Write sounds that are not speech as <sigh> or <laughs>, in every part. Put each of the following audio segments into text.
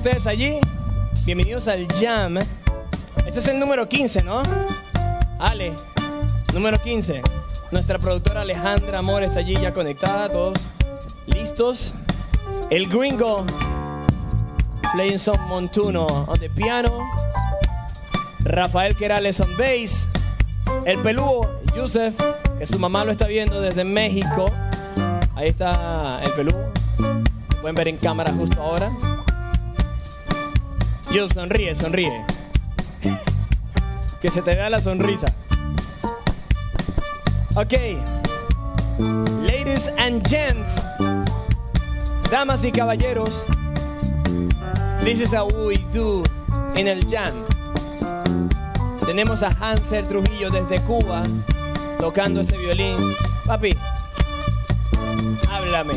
ustedes allí? Bienvenidos al Jam. Este es el número 15, ¿no? Ale, número 15. Nuestra productora Alejandra Amor está allí ya conectada, todos listos. El gringo, playing some montuno on the piano. Rafael Querales on bass. El peludo, Yusef, que su mamá lo está viendo desde México. Ahí está el peludo. Pueden ver en cámara justo ahora. Yo sonríe, sonríe. Que se te vea la sonrisa. Ok. Ladies and gents. Damas y caballeros. This is how we do en el jam. Tenemos a Hansel Trujillo desde Cuba tocando ese violín. Papi, háblame.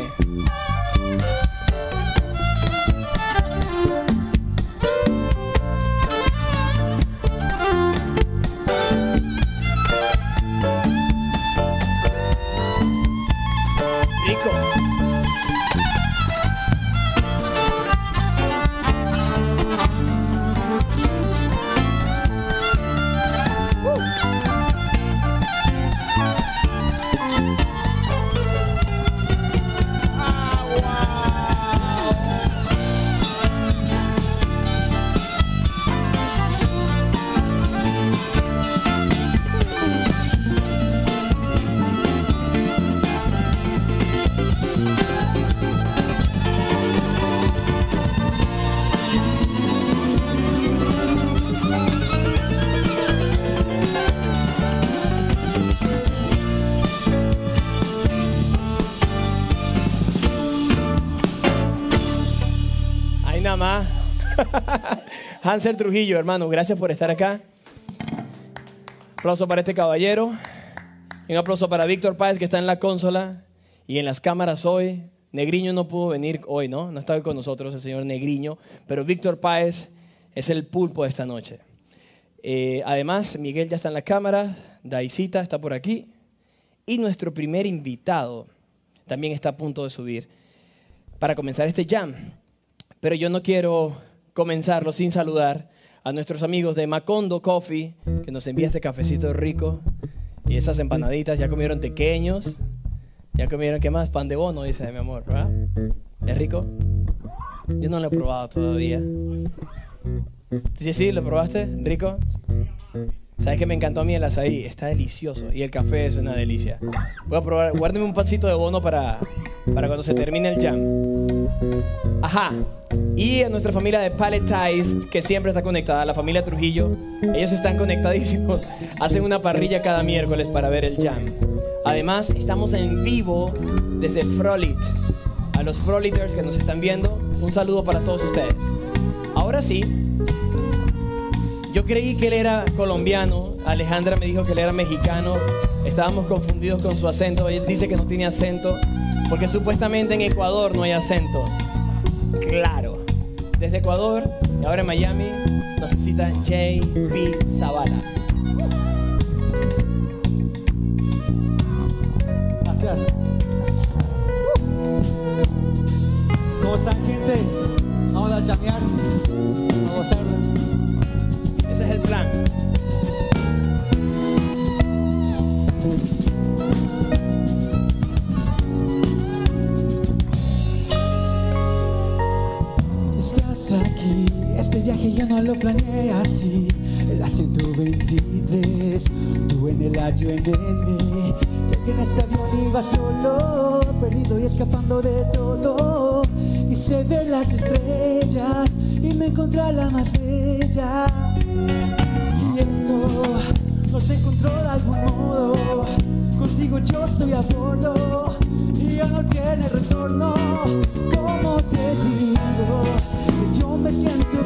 Hansel Trujillo, hermano, gracias por estar acá. Aplauso para este caballero. Y un aplauso para Víctor Páez, que está en la consola y en las cámaras hoy. Negriño no pudo venir hoy, ¿no? No está con nosotros el señor Negriño, pero Víctor Páez es el pulpo de esta noche. Eh, además, Miguel ya está en la cámara, Daisita está por aquí y nuestro primer invitado también está a punto de subir para comenzar este jam. Pero yo no quiero comenzarlo sin saludar a nuestros amigos de Macondo Coffee, que nos envía este cafecito rico y esas empanaditas. Ya comieron pequeños, ya comieron, ¿qué más? Pan de bono, dice mi amor, ¿verdad? ¿Es rico? Yo no lo he probado todavía. ¿Sí, sí? ¿Lo probaste? ¿Rico? ¿Sabes que me encantó a mí el azaí? Está delicioso. Y el café es una delicia. Voy a probar. Guárdeme un pancito de bono para, para cuando se termine el jam. Ajá. Y a nuestra familia de Paletize, que siempre está conectada, la familia Trujillo. Ellos están conectadísimos. <laughs> Hacen una parrilla cada miércoles para ver el jam. Además, estamos en vivo desde Frolit. A los Froliters que nos están viendo, un saludo para todos ustedes. Ahora sí, yo creí que él era colombiano. Alejandra me dijo que él era mexicano. Estábamos confundidos con su acento. Él dice que no tiene acento porque supuestamente en Ecuador no hay acento. Claro. Desde Ecuador y ahora en Miami nos visita JP Zavala. Gracias. ¿Cómo están, gente? Vamos a llamear, a gozar. Ese es el plan. Aquí, este viaje yo no lo planeé así. El acento 23, tú en el A, yo en el B. Yo que en este avión iba solo, perdido y escapando de todo. Hice ver las estrellas y me encontré la más bella. Y esto Nos encontró de algún modo. Contigo yo estoy a bordo y ya no tiene retorno. Como te digo, me siento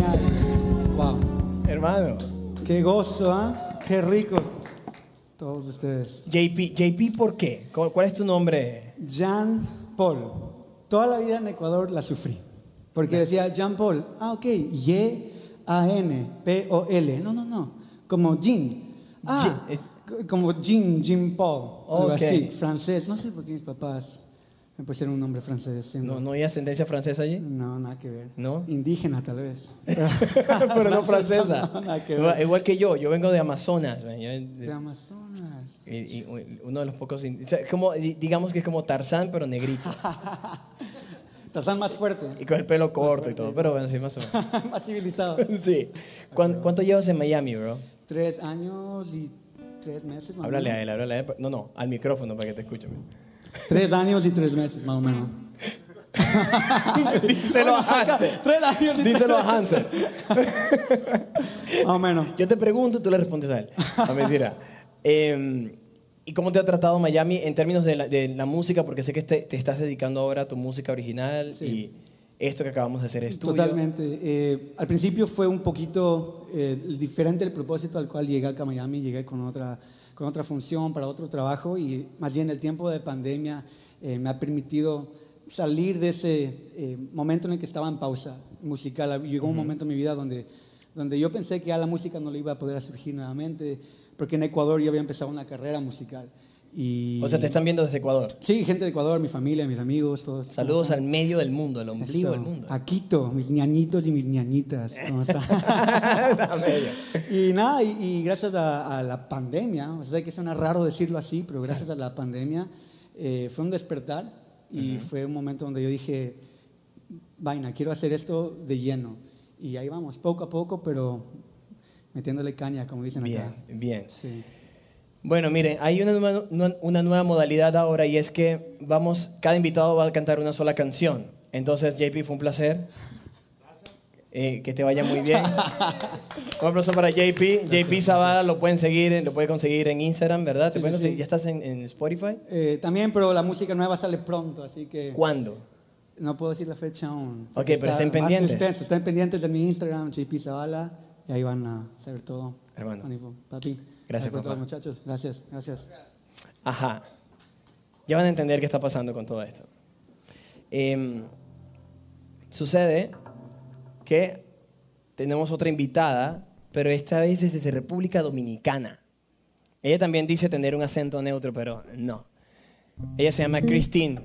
Genial. Wow. Hermano. Qué gozo, ¿ah? Qué rico. Todos ustedes. JP, JP, ¿por qué? ¿Cuál es tu nombre? Jean Paul. Toda la vida en Ecuador la sufrí. Porque decía Jean Paul. Ah, ok. Y-A-N-P-O-L. No, no, no. Como Jean. Ah, eh. como Jean, Jean Paul. Algo Ok. así. Francés. No sé por qué mis papás me pusieron un nombre francés. ¿No, ¿No hay ascendencia francesa allí? No, nada que ver. ¿No? Indígena, tal vez. <laughs> Pero no francesa. No, nada que igual, ver. igual que yo, yo vengo de Amazonas. man, De Amazonas. y, y uno de los pocos... o sea, como, di- digamos que es como Tarzán, pero negrito. <laughs> Tarzán más fuerte. Y con el pelo corto y todo, pero bueno, sí, más o menos. <laughs> más civilizado. Sí. ¿Cuán- ¿Cuánto llevas en Miami, bro? Tres años y tres meses. Háblale a él, háblale a él. No, no, al micrófono para que te escuchen. Tres años y tres meses, más o menos. Díselo a Hansel. Tres años y Díselo a Hansel. Más o menos. Yo te pregunto, tú le respondes a él. No, mentira. Eh, ¿Y cómo te ha tratado Miami en términos de la, de la música? Porque sé que te, te estás dedicando ahora a tu música original Sí. y esto que acabamos de hacer es tuyo. Totalmente. Eh, al principio fue un poquito eh, diferente el propósito al cual llegué acá a Miami. Llegué con otra, con otra función para otro trabajo y más bien el tiempo de pandemia eh, me ha permitido salir de ese eh, momento en el que estaba en pausa musical. Llegó un momento en mi vida donde donde yo pensé que ya la música no le iba a poder surgir nuevamente, porque en Ecuador yo había empezado una carrera musical. Y, O sea, te están viendo desde Ecuador. Sí, gente de Ecuador, mi familia, mis amigos, todos. Saludos al medio del mundo, al ombligo del mundo. A Quito, mis ñañitos y mis ñañitas. ¿Cómo? Está <laughs> <laughs> y nada, y, y gracias a, a la pandemia, o sea que suena raro decirlo así, pero gracias a la pandemia eh, fue un despertar y fue un momento donde yo dije, vaina, quiero hacer esto de lleno. Y ahí vamos, poco a poco, pero metiéndole caña, como dicen Bien, acá. bien. Sí. Bueno, miren, hay una nueva, una- una nueva modalidad ahora y es que vamos, cada invitado va a cantar una sola canción. Entonces, JP, fue un placer. Eh, que te vaya muy bien. <laughs> Un aplauso para JP. JP Zavala lo pueden seguir, lo puede conseguir en Instagram, ¿verdad? ¿Ya estás en, en Spotify? Eh, también, pero la música nueva sale pronto, así que ¿Cuándo? no puedo decir la fecha aún. Ok, pero estén pendientes. suspenso. Estén pendientes de mi Instagram, JP Zavala, y ahí van a saber todo. Hermano. Papi. Gracias, por todo, papá. muchachos. Gracias, gracias. Ajá. Ya van a entender qué está pasando con todo esto. Em, sucede que tenemos otra invitada, pero esta vez es desde República Dominicana. Ella también dice tener un acento neutro, pero no. Ella se llama Christine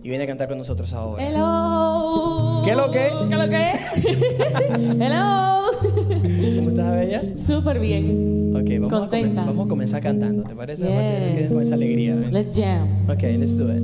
y viene a cantar con nosotros ahora. Hello. ¿Qué lo que? ¿Qué lo que? <laughs> Hello. ¿Cómo estás, Bella? Súper bien. Ok, vamos, A, Contenta. comen- vamos a comenzar cantando, ¿te parece? Yes. quedes con esa alegría. ven. Let's jam. Ok, let's do it.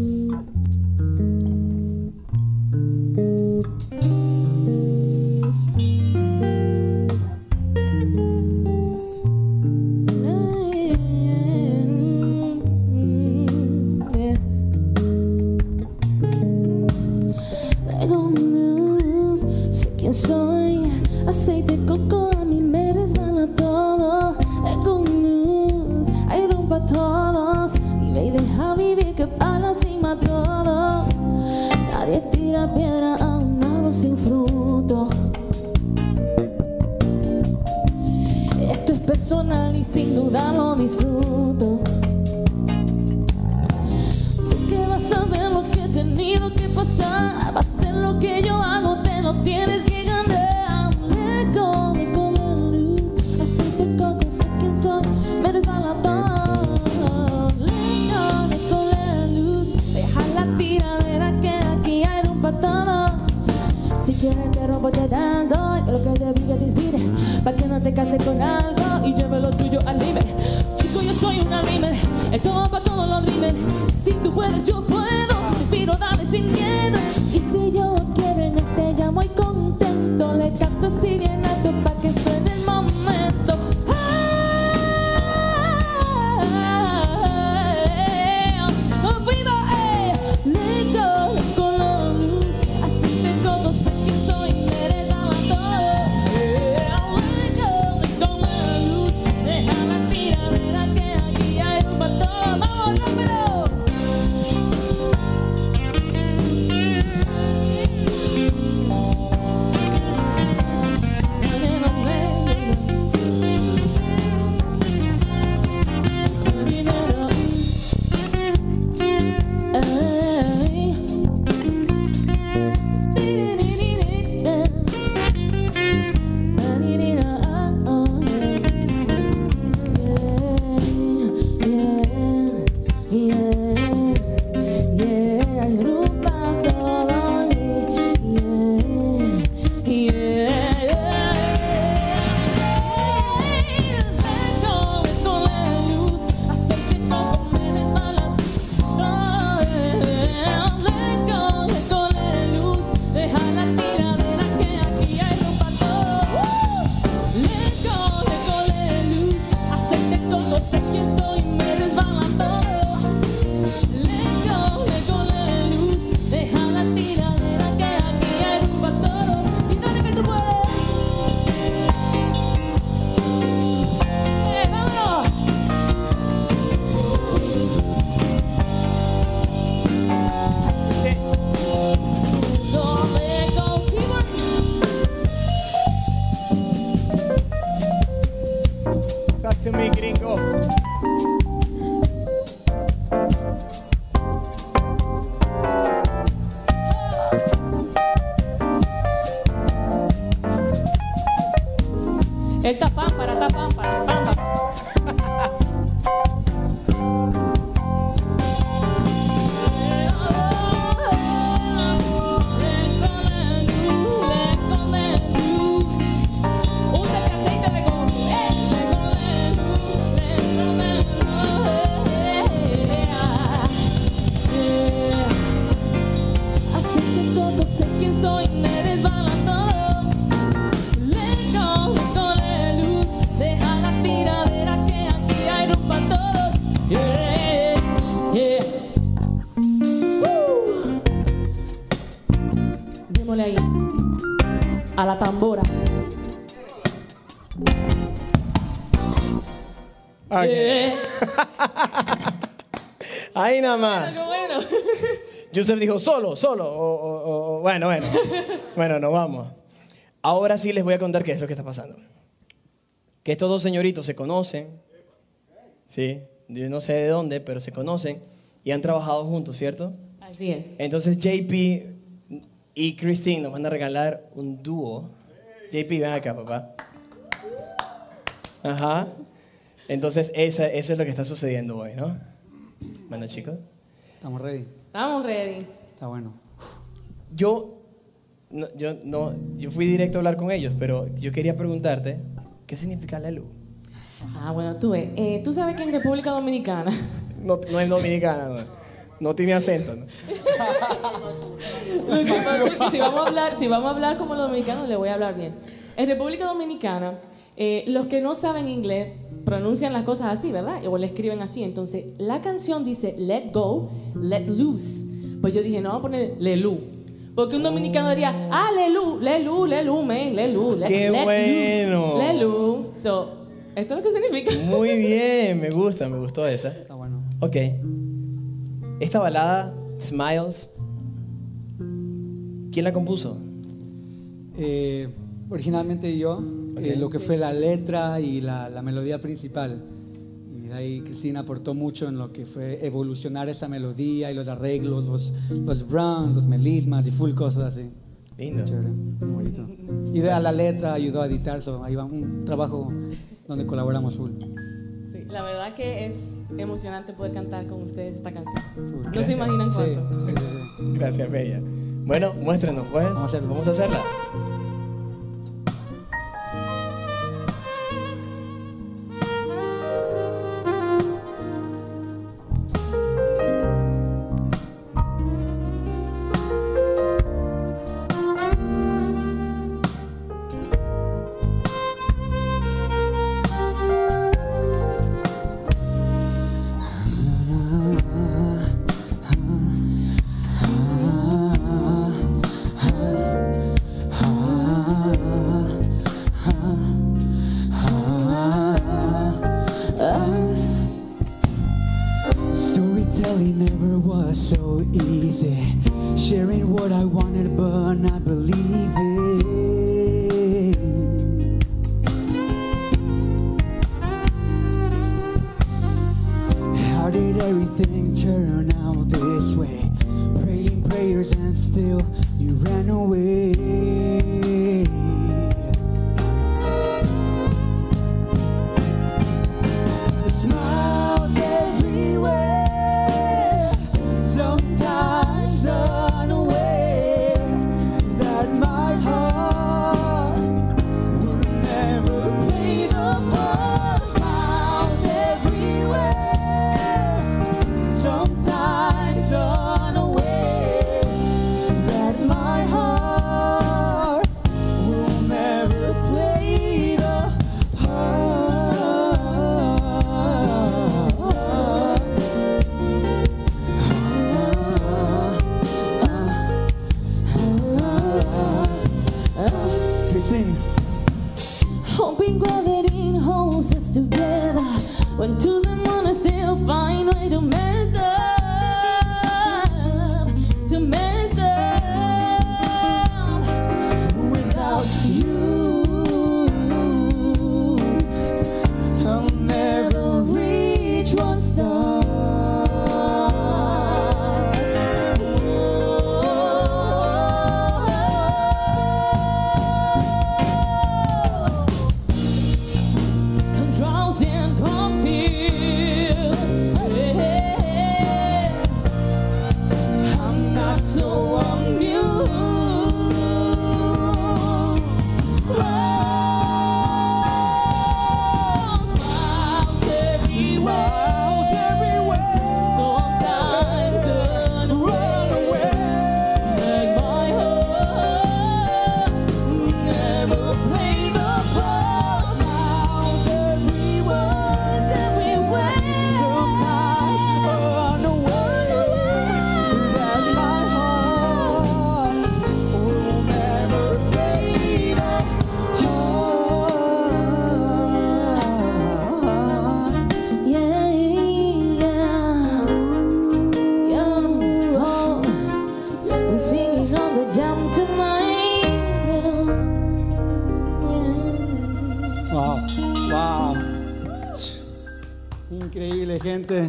Soy. Aceite de coco todos. Vive y deja vivir que para la cima todo. Nadie tira piedra a un árbol sin fruto. Esto es personal y sin duda lo disfruto. Tú que vas a ver lo que he tenido que pasar, va a ser lo que yo hago, te lo tienes quieres te rompo te danzo Que lo que brilla te inspire Pa' que no te cases con algo Y lleve lo tuyo al límite <laughs> Ahí nada más. Qué bueno. <laughs> Joseph dijo, solo, solo. O- o- o- o- bueno, bueno. <laughs> bueno, nos vamos. Ahora sí les voy a contar qué es lo que está pasando. Que estos dos señoritos se conocen. Sí, yo no sé de dónde, pero se conocen y han trabajado juntos, ¿cierto? Así es. Entonces JP y Christine nos van a regalar un dúo. JP, ven acá, papá. Ajá. Entonces, esa- eso es lo que está sucediendo hoy, ¿no? Bueno, chicos. Estamos ready. Estamos ready. Está bueno. Yo, no, yo, no, yo fui directo a hablar con ellos, pero yo quería preguntarte, ¿qué significa Lelu? Ah, bueno, tú ves. eh, tú sabes que en República Dominicana, <laughs> No, no es dominicana, no, no tiene acento. ¿no? lo que pasa es que si vamos a hablar, si vamos a hablar como los dominicanos, le voy a hablar bien. En República Dominicana, eh, los que no saben inglés pronuncian las cosas así, ¿verdad? O le escriben así. Entonces, la canción dice let go, let loose. Pues yo dije, no, vamos a poner lelu. Porque un dominicano diría, ah, lelu, lelu, lelu, man, lelu, let, ¡Qué let bueno! loose, lelu. So, ¿esto es lo que significa? <laughs> Muy bien, me gusta, me gustó esa. Está bueno. Ok. Esta balada, Smiles, ¿quién la compuso? Eh, originalmente yo, eh, lo que fue la letra y la, la melodía principal. Y de ahí Cristina aportó mucho en lo que fue evolucionar esa melodía y los arreglos, los, los runs, los melismas y full cosas así. Lindo. Chévere, muy bonito. Y de a la letra ayudó a editar, so, ahí va un trabajo donde colaboramos full. Sí, la verdad que es emocionante poder cantar con ustedes esta canción. full. No se imaginan cuánto. sí, sí, sí. Gracias, Bella. Bueno, muéstrenos, pues. Vamos a hacerlo. Vamos a hacerla.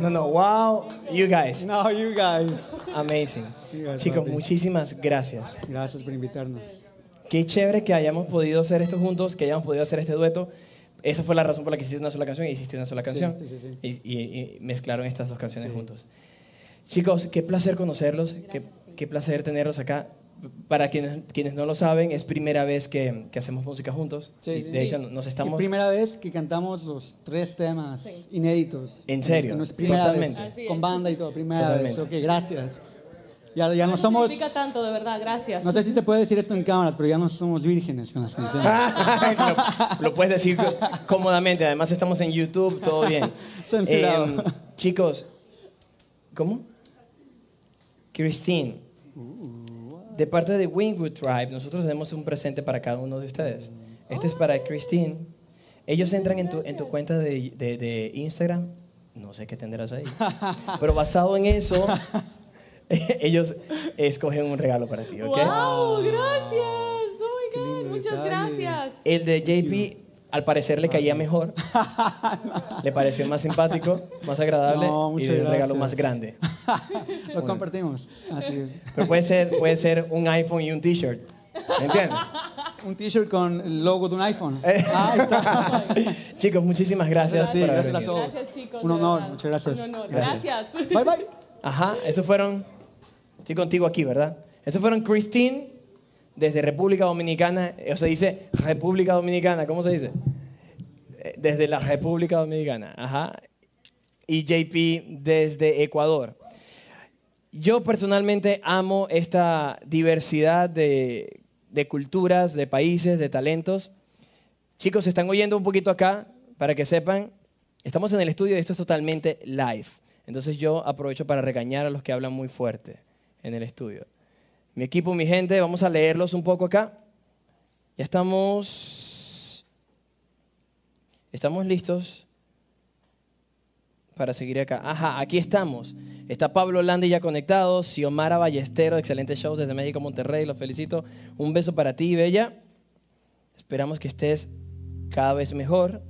No, no, wow, you guys. No, you guys. Amazing. You guys, Chicos, papi. muchísimas gracias. Gracias por invitarnos. Qué chévere que hayamos podido hacer esto juntos, que hayamos podido hacer este dueto. Esa fue la razón por la que hiciste una sola canción y hiciste una sola canción. sí, sí, sí. Y, y- y mezclaron estas dos canciones juntos. Chicos, qué placer conocerlos, qué, qué placer tenerlos acá. Para quienes, quienes no lo saben, es primera vez que, que hacemos música juntos. Sí, Y sí, de sí. hecho, nos Es estamos... primera vez que cantamos los tres temas inéditos. ¿En serio? No es primera Totalmente. vez. Con banda y todo, primera Totalmente. vez. Ok, gracias. Ya, ya no Nos somos. significa tanto, de verdad, gracias. No sé si te puede decir esto en cámaras, pero ya no somos vírgenes con las canciones. <laughs> lo, lo puedes decir cómodamente. Además, estamos en YouTube, todo bien. <laughs> Censurado. Em, chicos, ¿cómo? Christine, de parte de Wingwood Tribe, nosotros tenemos un presente para cada uno de ustedes. Este es para Christine. Ellos entran en tu, en tu cuenta de, de- de Instagram. No sé qué tendrás ahí. <laughs> Pero basado en eso, <laughs> ellos escogen un regalo para ti, ¿ok? ¡Wow! Gracias. Oh my God, muchas detalle. gracias. El de JP, al parecer, le caía mejor. <laughs> Le pareció más simpático, más agradable No, y un regalo gracias. más grande. <laughs> Lo compartimos. Así es. Pero puede ser, puede ser un iPhone y un t-shirt. ¿Me entiendes? <laughs> Un t-shirt con el logo de un iPhone. Eh. Ah, ahí está. Chicos, muchísimas gracias. Sí, por gracias a todos. Gracias, chicos. Un honor, muchas gracias. Un honor. Gracias. Gracias. Bye bye. Ajá, esos fueron. Estoy contigo aquí, ¿verdad? Esos fueron Christine desde República Dominicana. O se dice República Dominicana, ¿cómo se dice? Eh, Desde la República Dominicana. Ajá. Y JP desde Ecuador. Yo personalmente amo esta diversidad de, de culturas, de países, de talentos. Chicos, se están oyendo un poquito acá, para que sepan, estamos en el estudio y esto es totalmente live. Entonces yo aprovecho para regañar a los que hablan muy fuerte en el estudio. Mi equipo, mi gente, vamos a leerlos un poco acá. Ya estamos... Estamos listos para seguir acá. Ajá, aquí estamos. Está Pablo Landi ya conectado, Xiomara Ballestero, excelente show desde México, Monterrey, los felicito. Un beso para ti, Bella. Esperamos que estés cada vez mejor.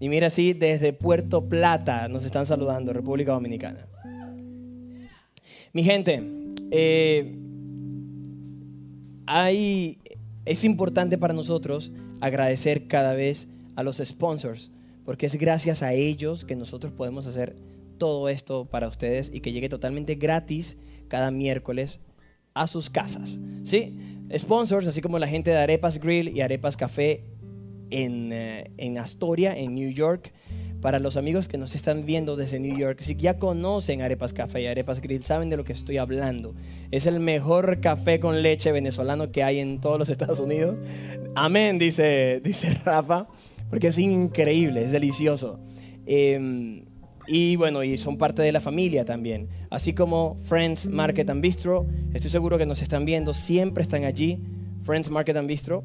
Y mira, sí, desde Puerto Plata nos están saludando, República Dominicana. Mi gente, eh, hay, es importante para nosotros agradecer cada vez a los sponsors, porque es gracias a ellos que nosotros podemos hacer todo esto para ustedes y que llegue totalmente gratis cada miércoles a sus casas. ¿Sí? Sponsors, así como la gente de Arepas Grill y Arepas Café en, eh, en Astoria, en New York. Para los amigos que nos están viendo desde New York, si ya conocen Arepas Café y Arepas Grill, saben de lo que estoy hablando. Es el mejor café con leche venezolano que hay en todos los Estados Unidos. Amén, dice, dice Rafa, porque es increíble, es delicioso. Eh, y bueno, y son parte de la familia también. Así como Friends Market and Bistro, estoy seguro que nos están viendo, siempre están allí. Friends Market and Bistro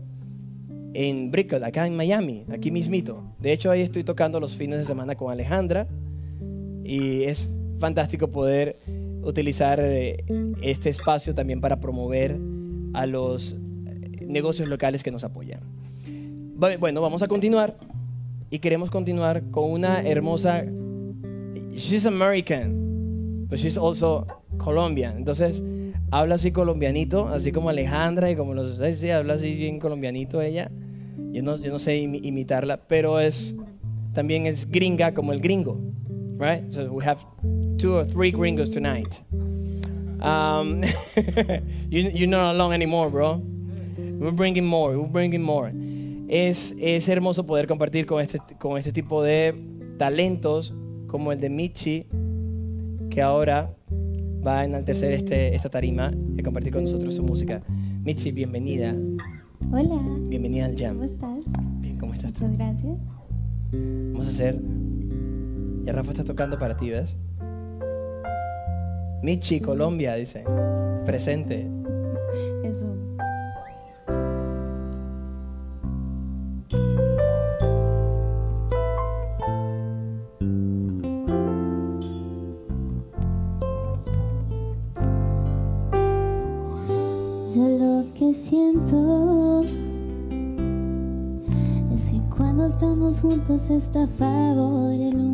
en Brickell, acá en Miami, aquí mismito. De hecho, ahí estoy tocando los fines de semana con Alejandra y es fantástico poder utilizar eh, este espacio también para promover a los eh, negocios locales que nos apoyan. Bu- Bueno, vamos a continuar y queremos continuar con una hermosa... She's American, but she's also Colombian. Entonces, habla así colombianito, así como Alejandra y como los... Sí, habla así bien colombianito ella. Yo no, yo no sé imi- imitarla, pero es también es gringa como el gringo. Right? So we have two or three gringos tonight. Um, <laughs> you, you're not alone anymore, bro. We're bringing more, we're bringing more. Es, es hermoso poder compartir con este, con este tipo de talentos como el de Michi, que ahora va a enaltecer este, esta tarima y a compartir con nosotros su música. Michi, bienvenida. Hola, Bienvenida al ¿cómo Jam. estás? Bien, ¿cómo estás tú? Muchas gracias. Vamos a hacer. Ya Rafa está tocando para ti, ¿ves? Michi, Colombia, dice. Presente. <laughs> Eso. Siento. Es que cuando estamos juntos está favor el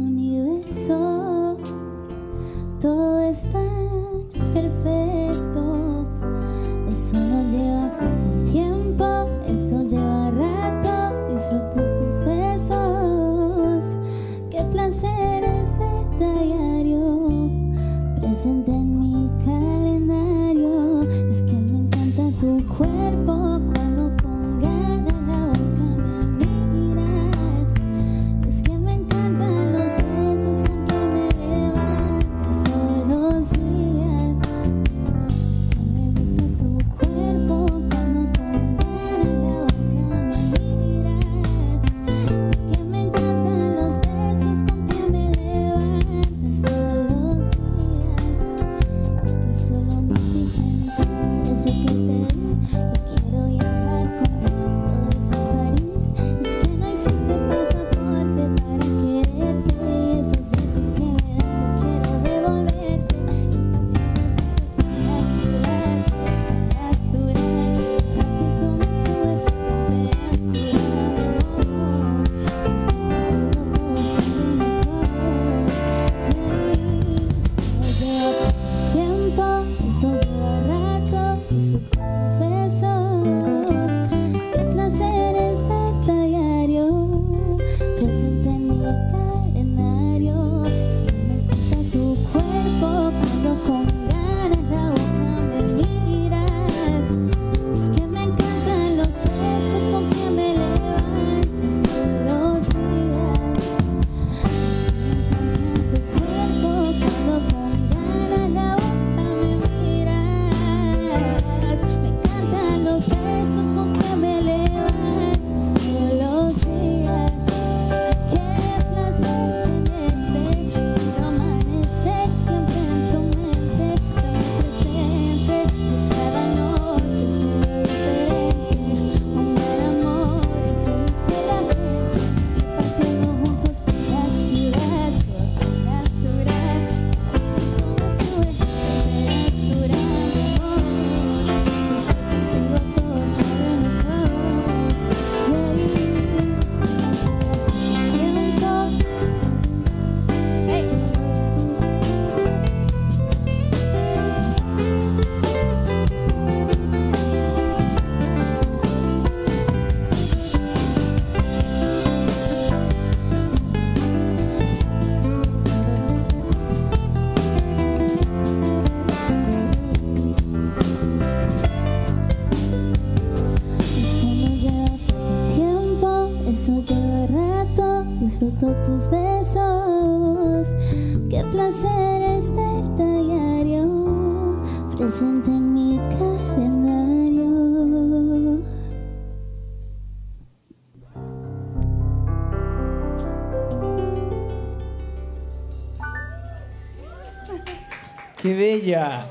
bella!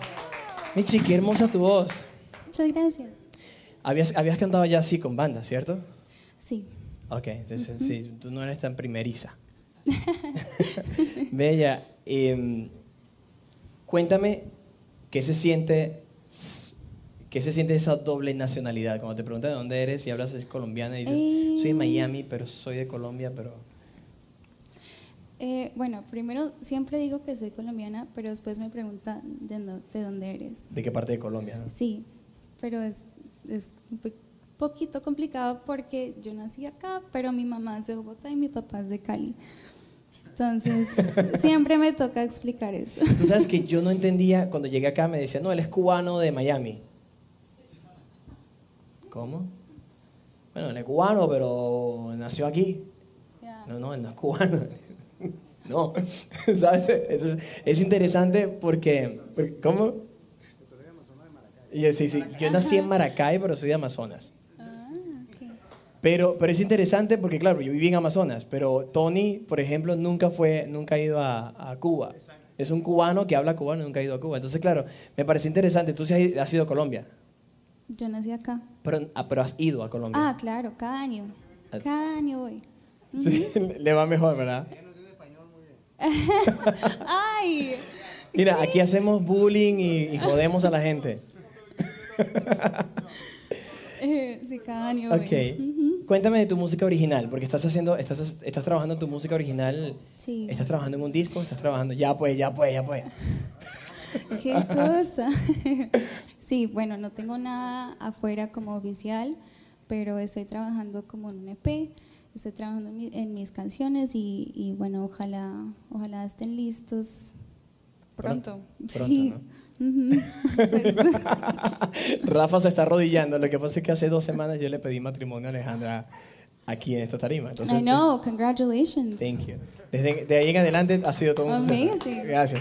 Michi, qué hermosa tu voz. Muchas gracias. Habías, habías cantado ya así con banda, ¿cierto? Sí. Ok, entonces sí, <laughs> tú no eres tan primeriza. <laughs> Bella, em, cuéntame qué se siente, qué se siente esa doble nacionalidad. Cuando te preguntan de dónde eres y hablas así colombiana y dices, Eh. soy de Miami, pero soy de Colombia, pero... Eh, bueno, primero siempre digo que soy colombiana, pero después me preguntan de, no- de dónde eres. ¿De qué parte de Colombia? Sí, pero es, es un poquito complicado porque yo nací acá, pero mi mamá es de Bogotá y mi papá es de Cali. Entonces, <laughs> siempre me toca explicar eso. Tú sabes que yo no <laughs> entendía, cuando llegué acá me decían, no, él es cubano de Miami. ¿Cómo? Bueno, él es cubano, pero nació aquí. No, no, él no es cubano. No, <laughs> ¿sabes? Entonces, es interesante porque, porque- ¿cómo? Yo, sí, sí, yo nací en Maracay, pero soy de Amazonas. Ah, ok. Pero, pero es interesante porque, claro, yo viví en Amazonas, pero Tony, por ejemplo, nunca, fue, nunca ha ido a, a Cuba. Es un cubano que habla cubano y nunca ha ido a Cuba. Entonces, claro, me parece interesante. Tú sí has, has ido a Colombia, Yo nací acá. pero, ah, pero has ido a Colombia. Ah, claro, cada año. Cada año voy. Sí, <laughs> le va mejor, ¿verdad? <laughs> ¡Ay! Mira, aquí hacemos bullying y, y jodemos a la gente. <laughs> Sí, cada año. Ok. cuéntame de tu música original, porque estás haciendo, estás, estás trabajando en tu música original. Sí. ¿Estás trabajando en un disco? ¿Estás trabajando? Ya pues, ya pues, ya pues. <laughs> ¿Qué cosa? sí, bueno, no tengo nada afuera como oficial, pero estoy trabajando como en un EP, estoy trabajando en, mi- en mis canciones y, y, bueno, ojalá, ojalá estén listos pronto. Pronto, sí. Pues, <laughs> Rafa se está arrodillando. Lo que pasa es que hace dos semanas yo le pedí matrimonio a Alejandra aquí en esta tarima. Entonces, I know, congratulations. Thank you. Desde de ahí en adelante ha sido todo un suceso. Amazing. Gracias.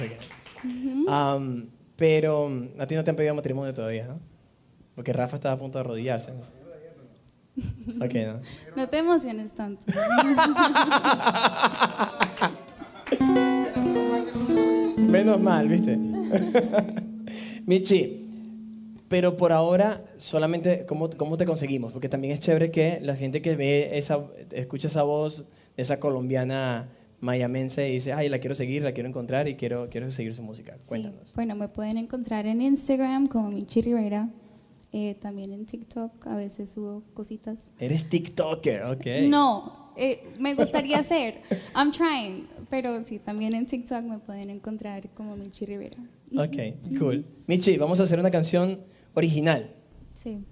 Um, pero a ti no te han pedido matrimonio todavía, ¿no? Porque Rafa estaba a punto de arrodillarse. ¿no? <laughs> Ok, ¿no? No te emociones tanto. Menos mal, ¿viste? <laughs> Michi, pero por ahora solamente, ¿cómo, ¿cómo te conseguimos? Porque también es chévere que la gente que ve esa, escucha esa voz de esa colombiana mayamense y dice, ay, la quiero seguir, la quiero encontrar y quiero, quiero seguir su música. Sí, Cuéntanos. bueno, me pueden encontrar en Instagram como Michi Rivera, eh, también en TikTok, a veces subo cositas. Eres TikToker, ok. No, eh, me gustaría hacer, I'm trying, pero sí, también en TikTok me pueden encontrar como Michi Rivera. Ok, cool. Michi, vamos a hacer una canción original. Sí,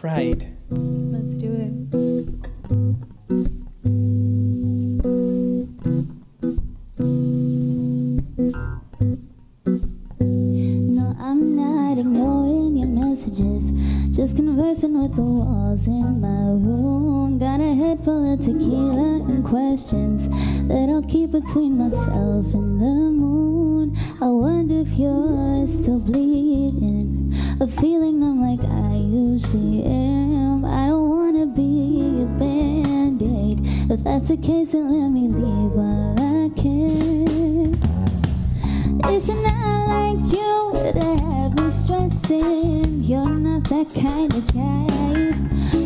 Pride. let's do it. No, I'm not ignoring messages. Just conversing with the walls in my room. Got a head full of tequila and questions that I'll keep between myself and the moon. I wonder if you're still bleeding. A feeling numb like I usually am. I don't wanna be a band aid. If that's the case, then let me leave while I can. It's not like you to have me stressing. That kind of guy.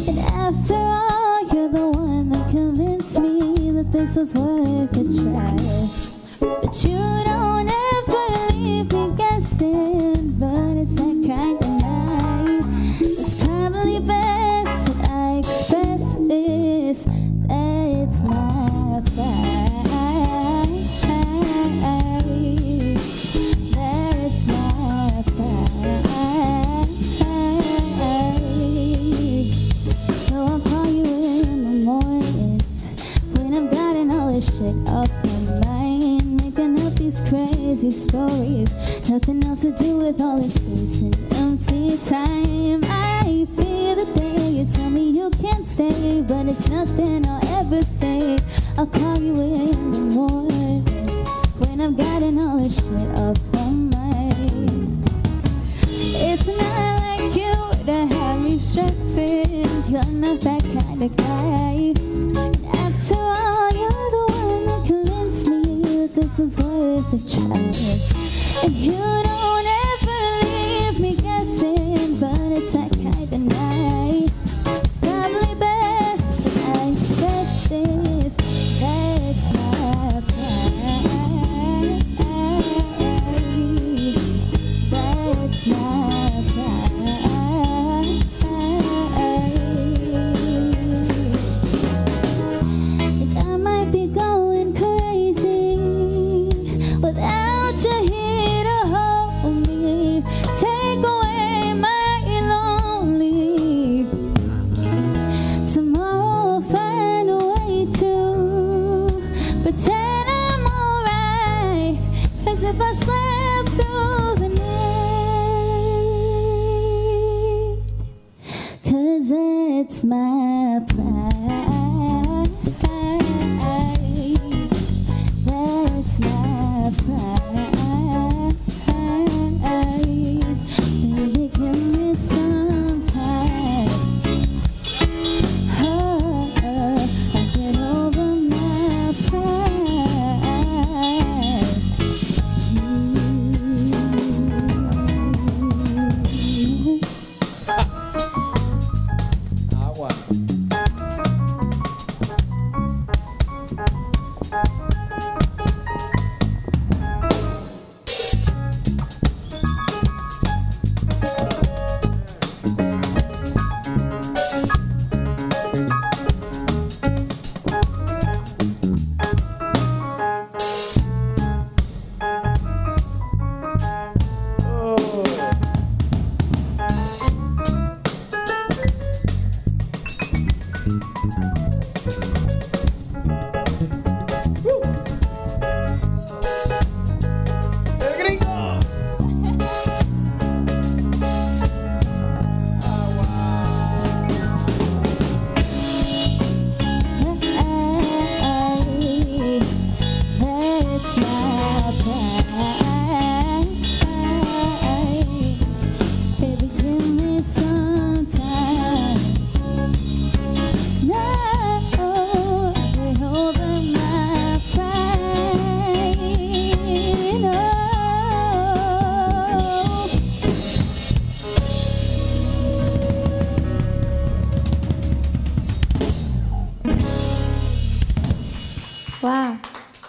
And after all, you're the one that convinced me that this was worth a try. But you don't stories. Nothing else to do with all this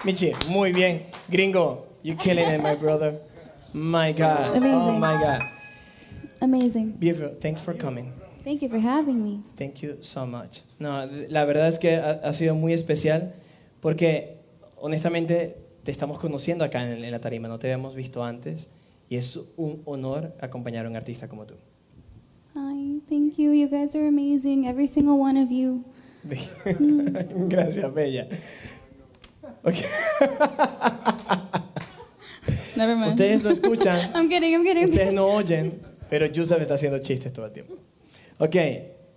Michi, muy bien. Gringo, you killing it, my brother. My God. Oh Amazing. my God. Amazing. Beautiful. Thanks for coming. Thank you for having me. Thank you so much. No, la verdad es que ha, ha sido muy especial porque honestamente te estamos conociendo acá en, en la tarima, no te habíamos visto antes y es un honor acompañar a un artista como tú. Hi, thank you. You guys are amazing. Every single one of you. <laughs> Gracias, Bella. Ok. <laughs> Never mind. Ustedes no escuchan, I'm kidding, I'm kidding. ustedes no oyen, pero Yusef está haciendo chistes todo el tiempo. Ok,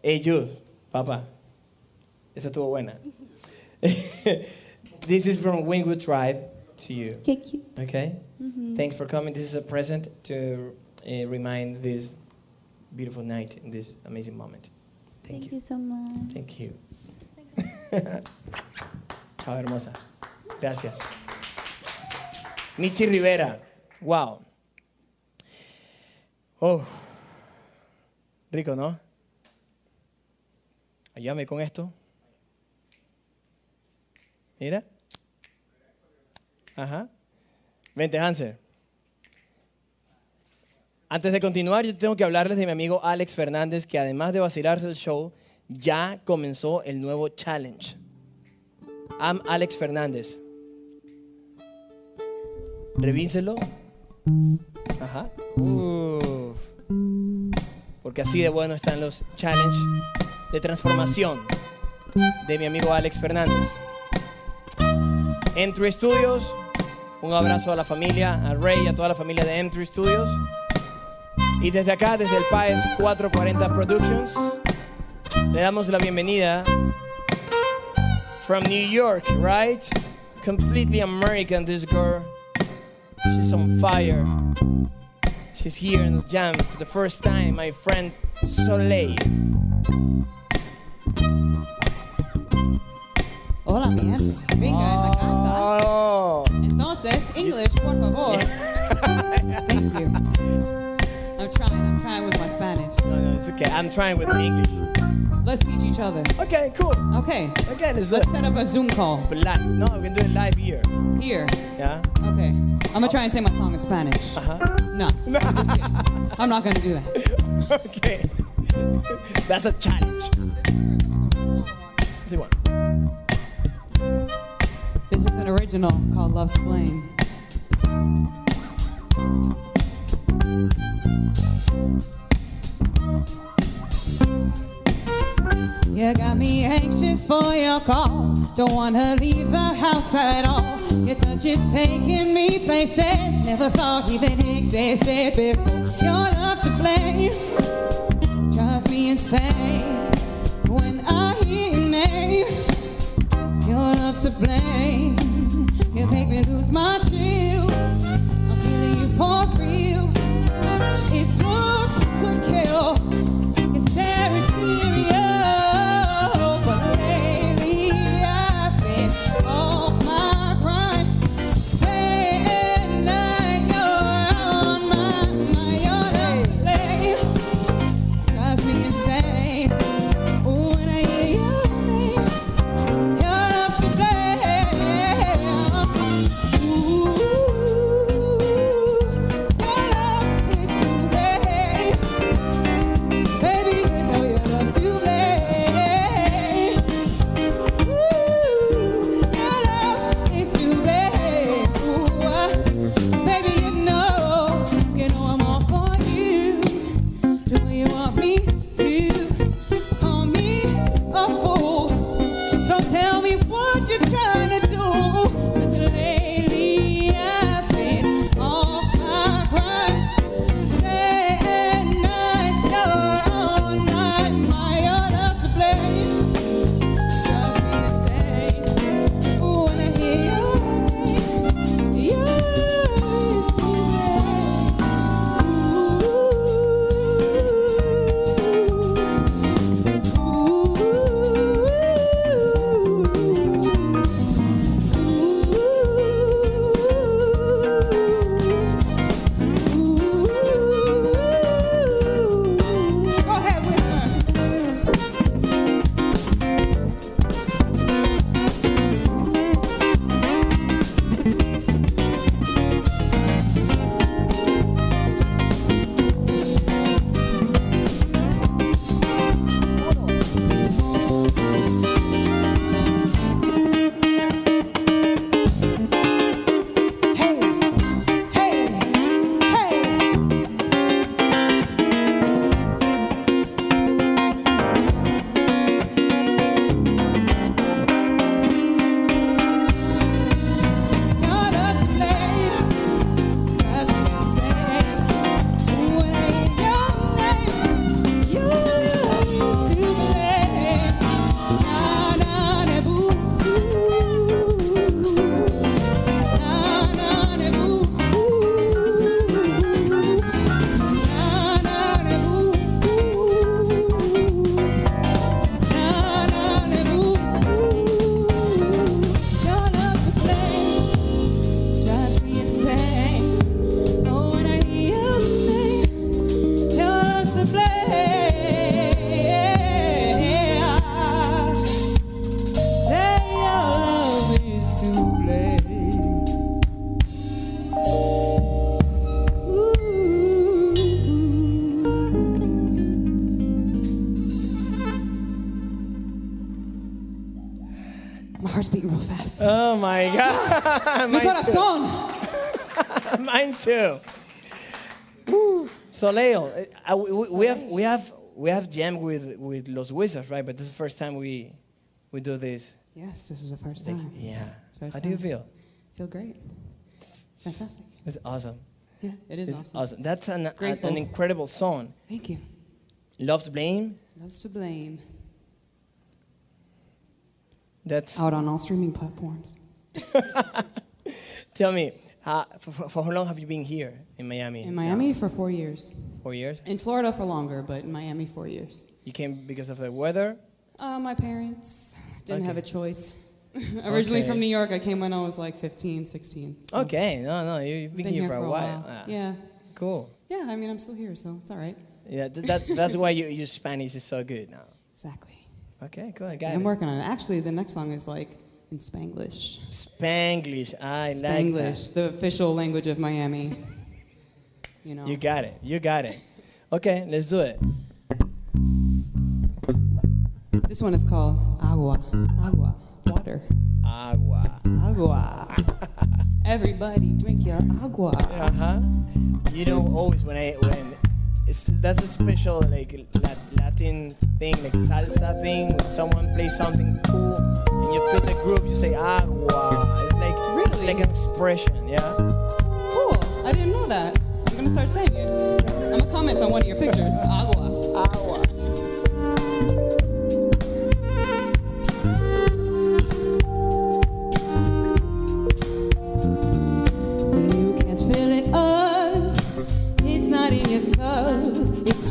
hey Yus, papá, esa estuvo buena. <laughs> This is from Wingwood Tribe to you. Okay, cute. Okay? Thanks for coming. This is a present to uh, remind this beautiful night in this amazing moment. Thank, Thank you. you so much. Thank you. <laughs> Chao, hermosa. Gracias. Michi Rivera. Wow. Oh. Rico, ¿no? Ayúdame con esto. Mira. Ajá. Vente, Hanser. Antes de continuar, yo tengo que hablarles de mi amigo Alex Fernández, que además de vacilarse el show, ya comenzó el nuevo challenge. I'm Alex Fernández. Revínselo. Ajá. Uf. Porque así de bueno están los challenge de transformación de mi amigo Alex Fernández. M3 Studios, un abrazo a la familia, a Ray a toda la familia de M3 Studios. Y desde acá, desde el PAES 440 Productions, le damos la bienvenida from New York, right? Completely American, this girl. She's on fire. She's here in the jam for the first time, my friend Soleil. Hola, mi gente. Gringa en la casa. Oh, Entonces, English, por favor. <laughs> Thank you. I'm trying. I'm trying with my Spanish. no, no, it's okay. I'm trying with the English. Let's teach each other. Okay, cool. Okay. Okay, let's Let's set up a Zoom call But live. No, we can do it live here. here. Yeah? Okay. I'm gonna try and sing my song in Spanish. Uh-huh. No, <laughs> I'm just kidding. I'm not gonna do that. Okay. <laughs> That's a challenge. What? This is an original called Love's Blame. You got me anxious for your call. Don't wanna leave the house at all. Your touch is taking me places never thought even existed before. Your love's to blame. Drives me insane when I hear your name. Your love's to blame. You make me lose my chill. I'm feeling you for real. If looks could kill, Too. Woo. So Leo, uh, we, we- we have we have we have jammed with with Los Wizards, right? But this is the first time we we do this. Yes, this is the first Like, time. yeah. First How do you time. feel? Feel great. It's Fantastic. It's awesome. Yeah, it is It's awesome. awesome. That's an, a- an incredible song. Thank you. Love's Blame. Loves to blame. That's Out on all streaming platforms. <laughs> tell me, uh, for, for, how long have you been here in Miami? In now? Miami for four years. Four years. In Florida for longer, but in Miami four years. You came because of the weather. Uh, my parents didn't have a choice. <laughs> Originally Okay. from New York, I came when I was like 15, 16. so Okay, no, no, you- you've been, here, for a while. Ah, Yeah. Cool. Yeah, I mean, I'm still here, so it's all right. Yeah, th- that, that's why you, your Spanish is so good now. <laughs> Exactly. Okay, cool. I got I'm it. working on it. Actually, the next song is like in Spanglish. Spanglish. I like Spanglish, the official language of Miami. You know. You got it. You got it. Okay, let's do it. This one is called Agua. Agua. Water. Agua. Agua. Everybody drink your agua. Uh huh. You know, always when I when it's that's a special like Latin thing, like salsa thing. When someone plays something cool and you feel the groove, you say ah, agua. It's like Really? like an expression. Yeah. Cool. I didn't know that. I'm gonna start saying it. I'm gonna comment on one of your pictures. Ah, agua. Agua. Ah,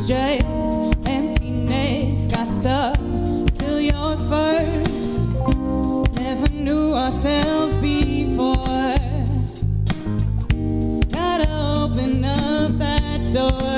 Just emptiness. Got to fill yours first. Never knew ourselves before. Gotta open up that door.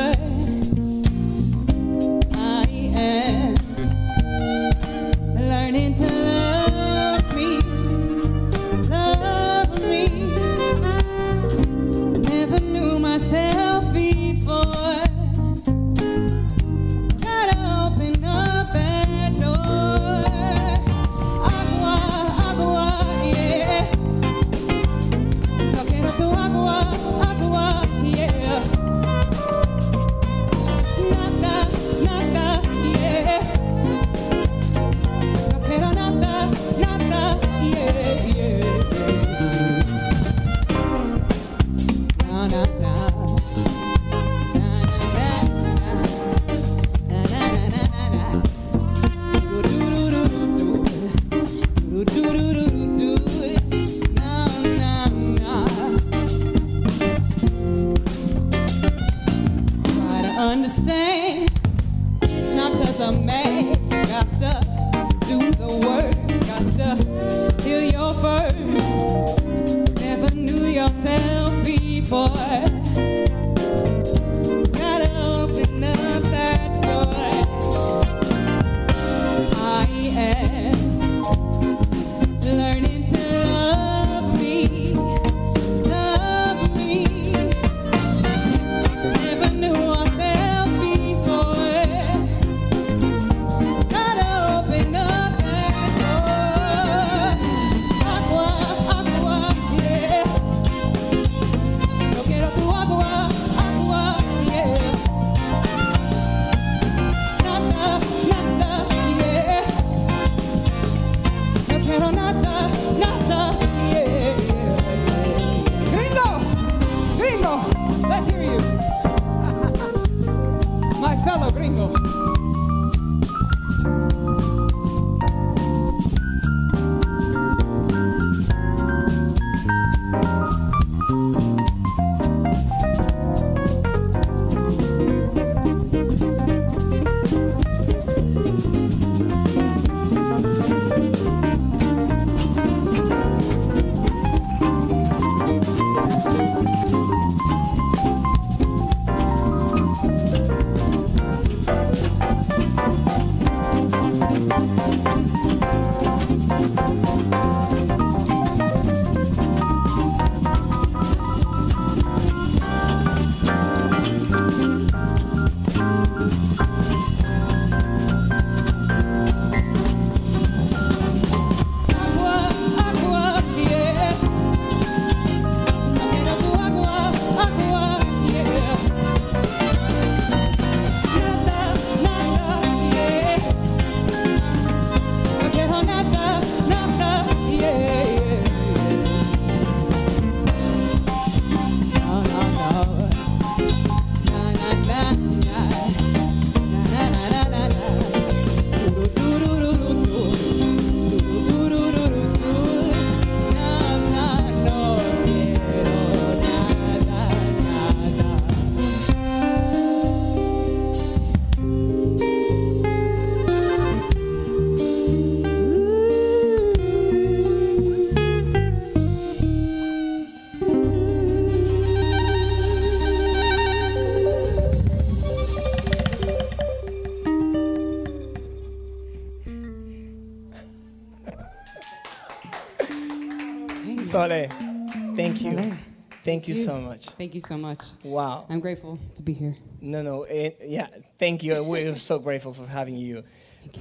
Thank you so much. Thank you so much. Wow. I'm grateful to be here. No, no. eh, yeah, thank you. We're <laughs> so grateful for having you,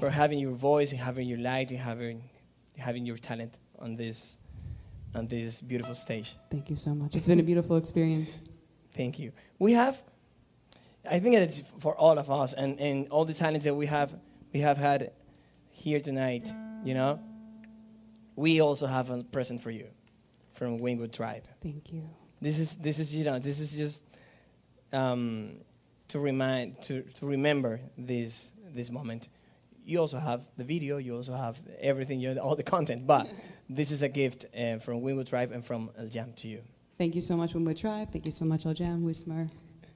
for having your voice, and having your light, and having, having your talent on this, on this beautiful stage. Thank you so much. It's been a beautiful experience. Thank you. We have, I think it's for all of us and, and all the talents that we have, we have had here tonight, you know, we also have a present for you from Wingwood Tribe. Thank you. This is, this is you know, this is just um, to remind, to, to remember this, this moment. You also have the video, you also have everything, you all the content, but <laughs> this is a gift uh, from Wingwood Tribe and from El Jam to you. Thank you so much, Winwood Tribe. Thank you so much, El Jam, Wismar,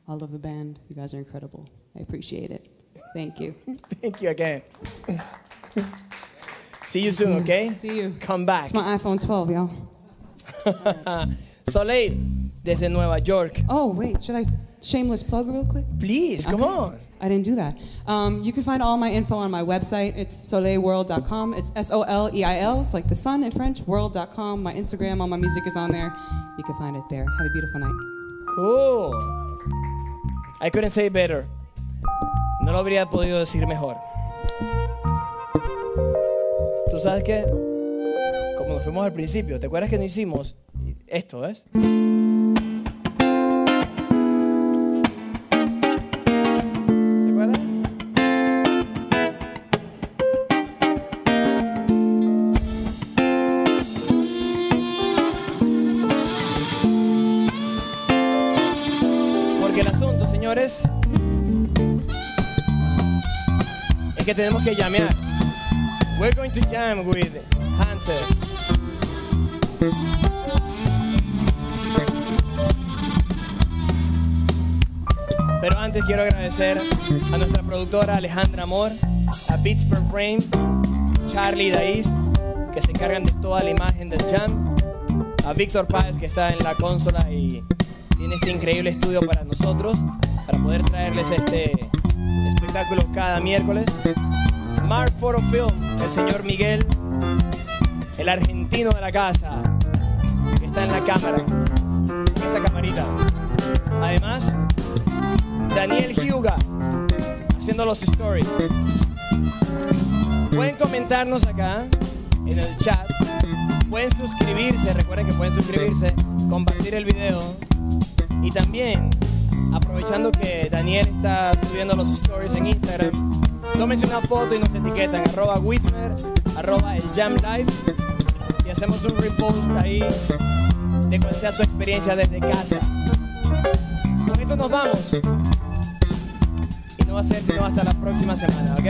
all of the band. You guys are incredible. I appreciate it. Thank you. <laughs> Thank you again. <laughs> See you soon, okay? See you. Come back. It's my iPhone 12, y'all. Soleil, desde Nueva York. Oh, wait, should I shameless plug real quick? Please, come Okay. on. I didn't do that. Um, you can find all my info on my website. It's soleilworld.com. It's S O L E I L. It's like the sun in French, world.com. My Instagram, all my music is on there. You can find it there. Have a beautiful night. Cool. I couldn't say better. No lo habría podido decir mejor. Tú sabes que, como nos fuimos al principio, ¿te acuerdas que no hicimos esto, ves? Que tenemos que llamear. We're going to jam with Hansel. Pero antes quiero agradecer a nuestra productora Alejandra Amor, a Beats per Frame, Charlie Daís, que se encargan de toda la imagen del jam, a Víctor Páez, que está en la consola y tiene este increíble estudio para nosotros, para poder traerles este espectáculo cada miércoles. Mark Photo Film, el señor Miguel, el argentino de la casa, que está en la cámara, en esta camarita. Además, Daniel Hyuga, haciendo los stories. Pueden comentarnos acá en el chat. Pueden suscribirse, recuerden que pueden suscribirse, compartir el video. Y también, aprovechando que Daniel está subiendo los stories en Instagram, tómense una foto y nos etiquetan, arroba arroba el Jam Live, y hacemos un repost ahí de cuál sea su experiencia desde casa. Con esto nos vamos. Va a ser sino hasta la próxima semana, ¿ok?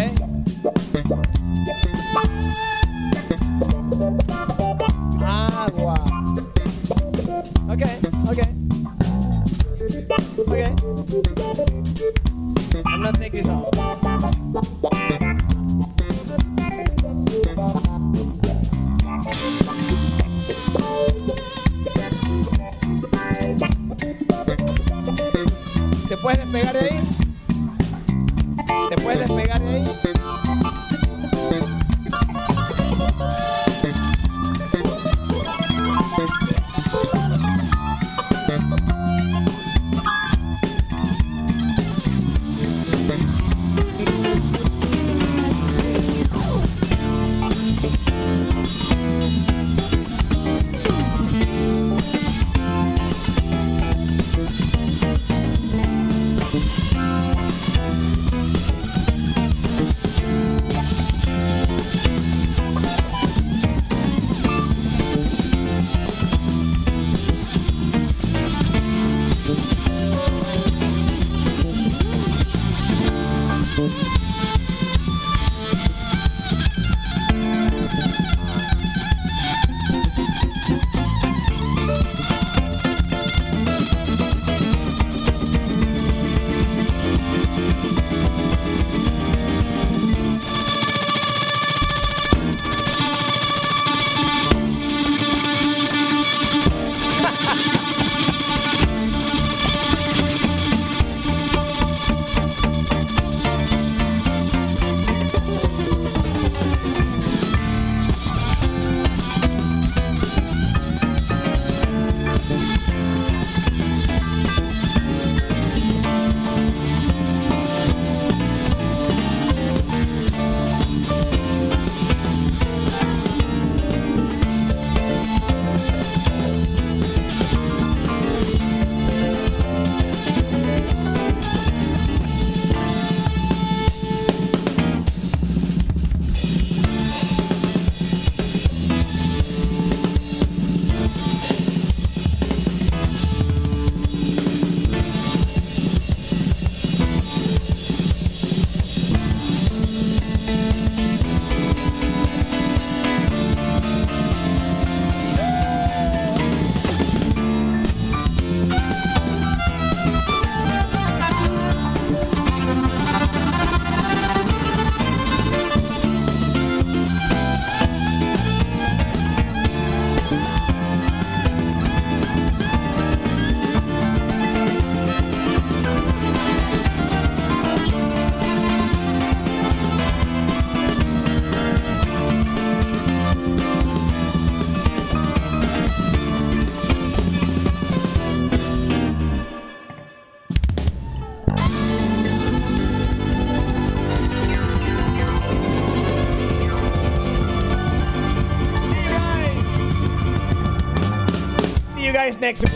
Next